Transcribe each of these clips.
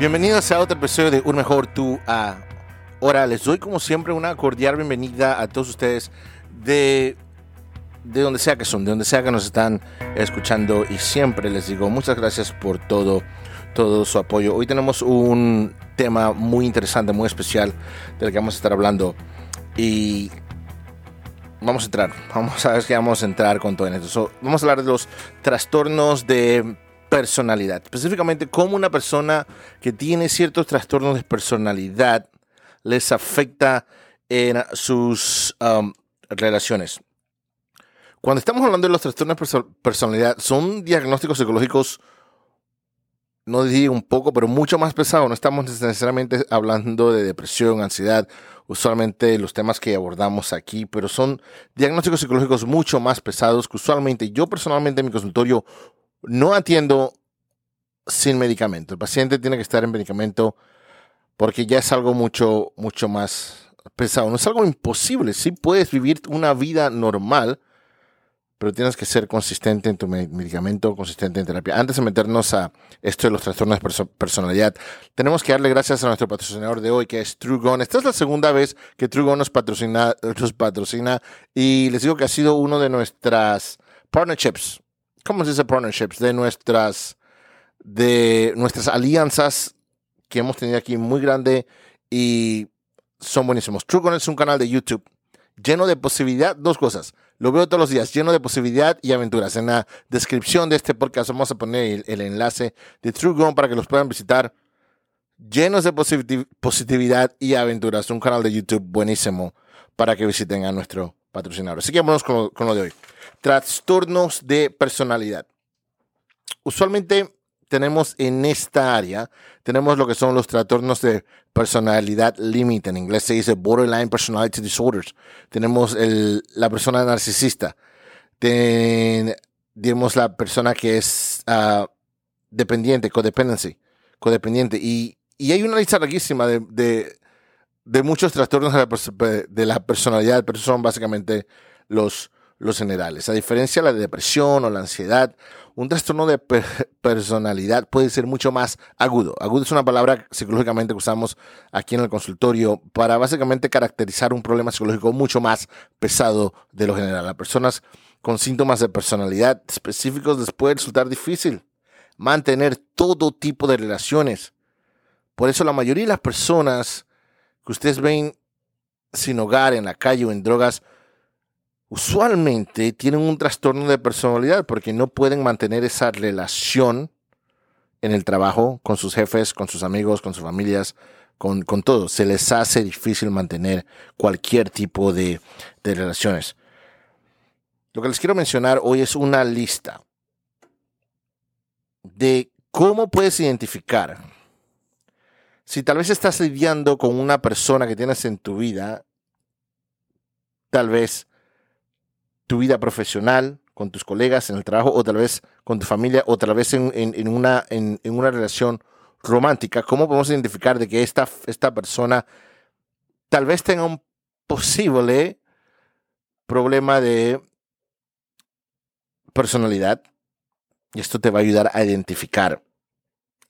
Bienvenidos a otro episodio de Un Mejor Tú a Ahora les doy como siempre una cordial bienvenida a todos ustedes de, de donde sea que son, de donde sea que nos están escuchando y siempre les digo muchas gracias por todo, todo su apoyo. Hoy tenemos un tema muy interesante, muy especial del que vamos a estar hablando y vamos a entrar, vamos a ver que vamos a entrar con todo en esto. vamos a hablar de los trastornos de personalidad, específicamente cómo una persona que tiene ciertos trastornos de personalidad les afecta en sus um, relaciones. Cuando estamos hablando de los trastornos de personalidad, son diagnósticos psicológicos, no diría un poco, pero mucho más pesados. No estamos necesariamente hablando de depresión, ansiedad, usualmente los temas que abordamos aquí, pero son diagnósticos psicológicos mucho más pesados que usualmente yo personalmente en mi consultorio no atiendo sin medicamento. El paciente tiene que estar en medicamento porque ya es algo mucho, mucho más pesado. No es algo imposible. Sí puedes vivir una vida normal, pero tienes que ser consistente en tu medicamento, consistente en terapia. Antes de meternos a esto de los trastornos de personalidad, tenemos que darle gracias a nuestro patrocinador de hoy, que es TrueGone. Esta es la segunda vez que TrueGone nos patrocina, nos patrocina y les digo que ha sido uno de nuestras partnerships ¿cómo se dice partnerships? De nuestras, de nuestras alianzas que hemos tenido aquí muy grande y son buenísimos. TrueCon es un canal de YouTube lleno de posibilidad, dos cosas. Lo veo todos los días, lleno de posibilidad y aventuras. En la descripción de este podcast vamos a poner el, enlace de TrueGone para que los puedan visitar. Llenos de positividad y aventuras. Un canal de YouTube buenísimo para que visiten a nuestro patrocinador. Así que vamos con lo de hoy. Trastornos de personalidad. Usualmente tenemos en esta área, tenemos lo que son los trastornos de personalidad límite. En inglés se dice borderline personality disorders. Tenemos la persona narcisista. tenemos la persona que es uh, dependiente, codependency, codependiente. Y, y, hay una lista larguísima de, de muchos trastornos de la, personalidad, pero son básicamente los, los generales. A diferencia de la depresión o la ansiedad, un trastorno de personalidad puede ser mucho más agudo. Agudo es una palabra psicológicamente que usamos aquí en el consultorio para básicamente caracterizar un problema psicológico mucho más pesado de lo general. A personas con síntomas de personalidad específicos les puede resultar difícil mantener todo tipo de relaciones. Por eso la mayoría de las personas que ustedes ven sin hogar, en la calle o en drogas, usualmente tienen un trastorno de personalidad porque no pueden mantener esa relación en el trabajo, con sus jefes, con sus amigos, con sus familias, con, con todo. Se les hace difícil mantener cualquier tipo de, de relaciones. Lo que les quiero mencionar hoy es una lista de cómo puedes identificar si tal vez estás lidiando con una persona que tienes en tu vida, tal vez tu vida profesional, con tus colegas en el trabajo, o tal vez con tu familia, o tal vez en, una, en, una relación romántica, ¿cómo podemos identificar de que esta, esta persona tal vez tenga un posible problema de personalidad? Y esto te va a ayudar a identificar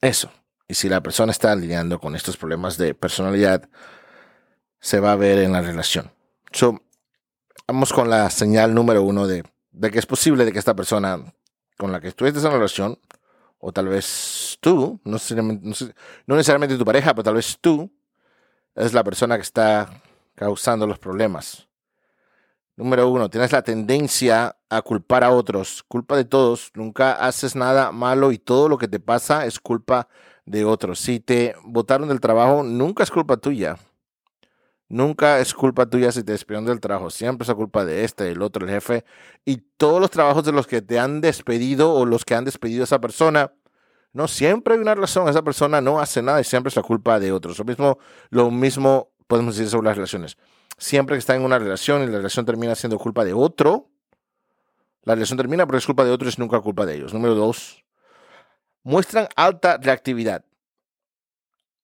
eso. Y si la persona está lidiando con estos problemas de personalidad, se va a ver en la relación. So, vamos con la señal número uno de, de, que es posible de que esta persona con la que estuviste en relación, o tal vez tú, no necesariamente tu pareja, pero tal vez tú, es la persona que está causando los problemas. Número uno, tienes la tendencia a culpar a otros, culpa de todos, nunca haces nada malo y todo lo que te pasa es culpa de otros. Si te botaron del trabajo, nunca es culpa tuya. Nunca es culpa tuya si te despidieron del trabajo. Siempre es culpa de este, el otro, el jefe. Y todos los trabajos de los que te han despedido o los que han despedido a esa persona, no siempre hay una razón. Esa persona no hace nada y siempre es la culpa de otros. Lo mismo, lo mismo podemos decir sobre las relaciones. Siempre que está en una relación y la relación termina siendo culpa de otro, la relación termina porque es culpa de otro y es nunca culpa de ellos. Número dos, muestran alta reactividad.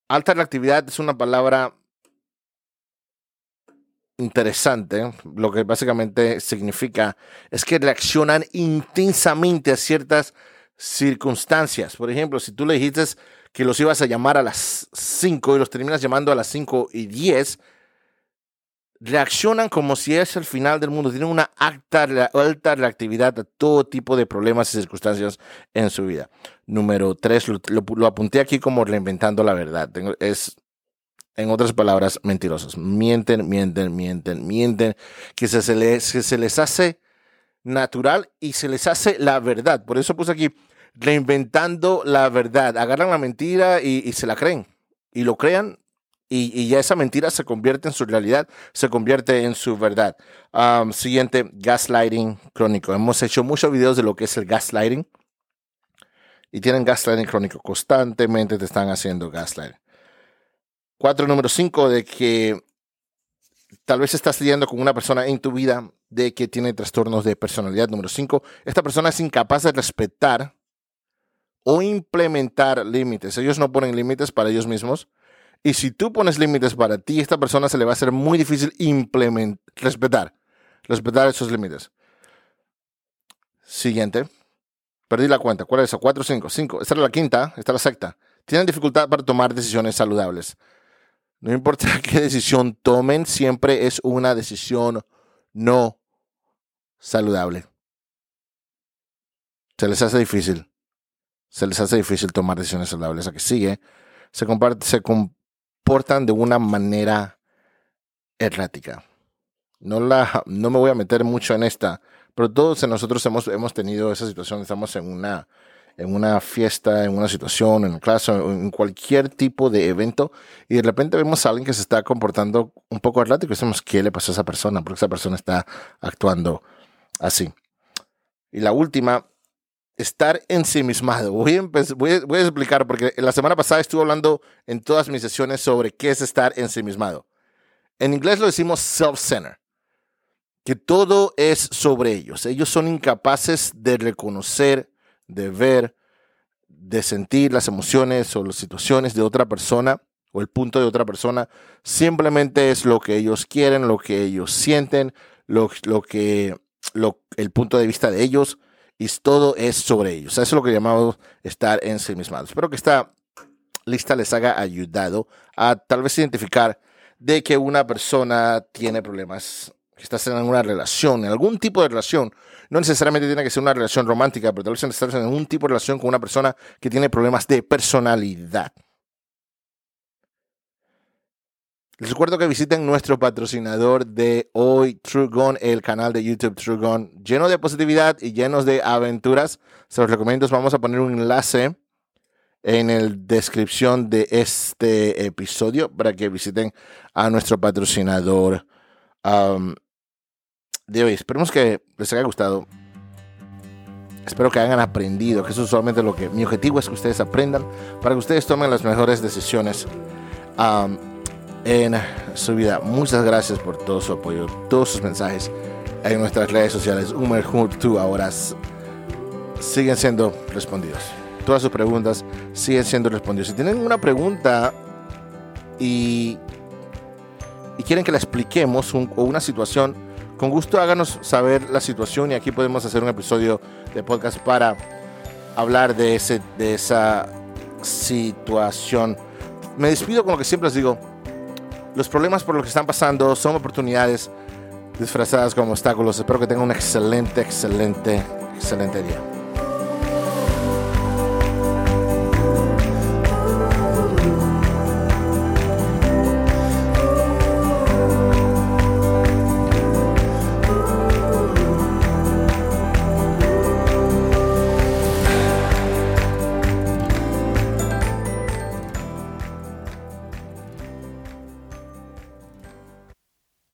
Alta reactividad es una palabra interesante, lo que básicamente significa es que reaccionan intensamente a ciertas circunstancias. Por ejemplo, si tú le dijiste que los ibas a llamar a las 5 y los terminas llamando a las 5 y 10, reaccionan como si es el final del mundo. Tienen una alta, reactividad a todo tipo de problemas y circunstancias en su vida. Número 3, lo, apunté aquí como reinventando la verdad. es, en otras palabras, mentirosos. Mienten, mienten, mienten, mienten, que se, les, que se les hace natural y se les hace la verdad. Por eso puse aquí, reinventando la verdad. Agarran la mentira y, se la creen. Y lo crean y, ya esa mentira se convierte en su realidad, se convierte en su verdad. siguiente, gaslighting crónico. Hemos hecho muchos videos de lo que es el gaslighting. Y tienen gaslighting crónico. Constantemente te están haciendo gaslighting. Cuatro, número cinco, de que tal vez estás lidiando con una persona en tu vida de que tiene trastornos de personalidad. Número cinco, esta persona es incapaz de respetar o implementar límites. Ellos no ponen límites para ellos mismos. Y si tú pones límites para ti, esta persona se le va a hacer muy difícil implementar, respetar, respetar esos límites. Siguiente. Perdí la cuenta. ¿Cuál es eso? Cuatro, cinco, cinco. Esta es la quinta, esta es la sexta. Tienen dificultad para tomar decisiones saludables. No importa qué decisión tomen, siempre es una decisión no saludable. Se les hace difícil. Se les hace difícil tomar decisiones saludables. A que sigue, se, se comportan de una manera errática. No, la, no me voy a meter mucho en esta, pero todos nosotros hemos, hemos tenido esa situación. Estamos en una en una fiesta, en una situación, en clase, en cualquier tipo de evento, y de repente vemos a alguien que se está comportando un poco errático y decimos, ¿qué le pasó a esa persona? Porque esa persona está actuando así. Y la última, estar ensimismado. Voy a, voy, a explicar, porque la semana pasada estuve hablando en todas mis sesiones sobre qué es estar ensimismado. En inglés lo decimos self-centered que todo es sobre ellos. Ellos son incapaces de reconocer de ver, de sentir las emociones o las situaciones de otra persona o el punto de otra persona, simplemente es lo que ellos quieren, lo que ellos sienten, lo, lo que, lo, el punto de vista de ellos, y todo es sobre ellos. Eso es lo que llamamos estar en sí mismos. Espero que esta lista les haya ayudado a tal vez identificar de que una persona tiene problemas, que estás en una relación, en algún tipo de relación no necesariamente tiene que ser una relación romántica, pero tal vez estar en un tipo de relación con una persona que tiene problemas de personalidad. Les recuerdo que visiten nuestro patrocinador de hoy, True Gone, el canal de YouTube True Gone, lleno de positividad y llenos de aventuras. Se los recomiendo, vamos a poner un enlace en la descripción de este episodio para que visiten a nuestro patrocinador. De hoy. Esperemos que les haya gustado. Espero que hayan aprendido, que eso es solamente lo que mi objetivo es que ustedes aprendan para que ustedes tomen las mejores decisiones en su vida. Muchas gracias por todo su apoyo, todos sus mensajes en nuestras redes sociales. Umer tú ahora siguen siendo respondidos. Todas sus preguntas siguen siendo respondidas. Si tienen una pregunta y, quieren que la expliquemos o una situación, con gusto háganos saber la situación y aquí podemos hacer un episodio de podcast para hablar de, ese, de esa situación. Me despido con lo que siempre les digo. Los problemas por los que están pasando son oportunidades disfrazadas como obstáculos. Espero que tengan un excelente, excelente, excelente día.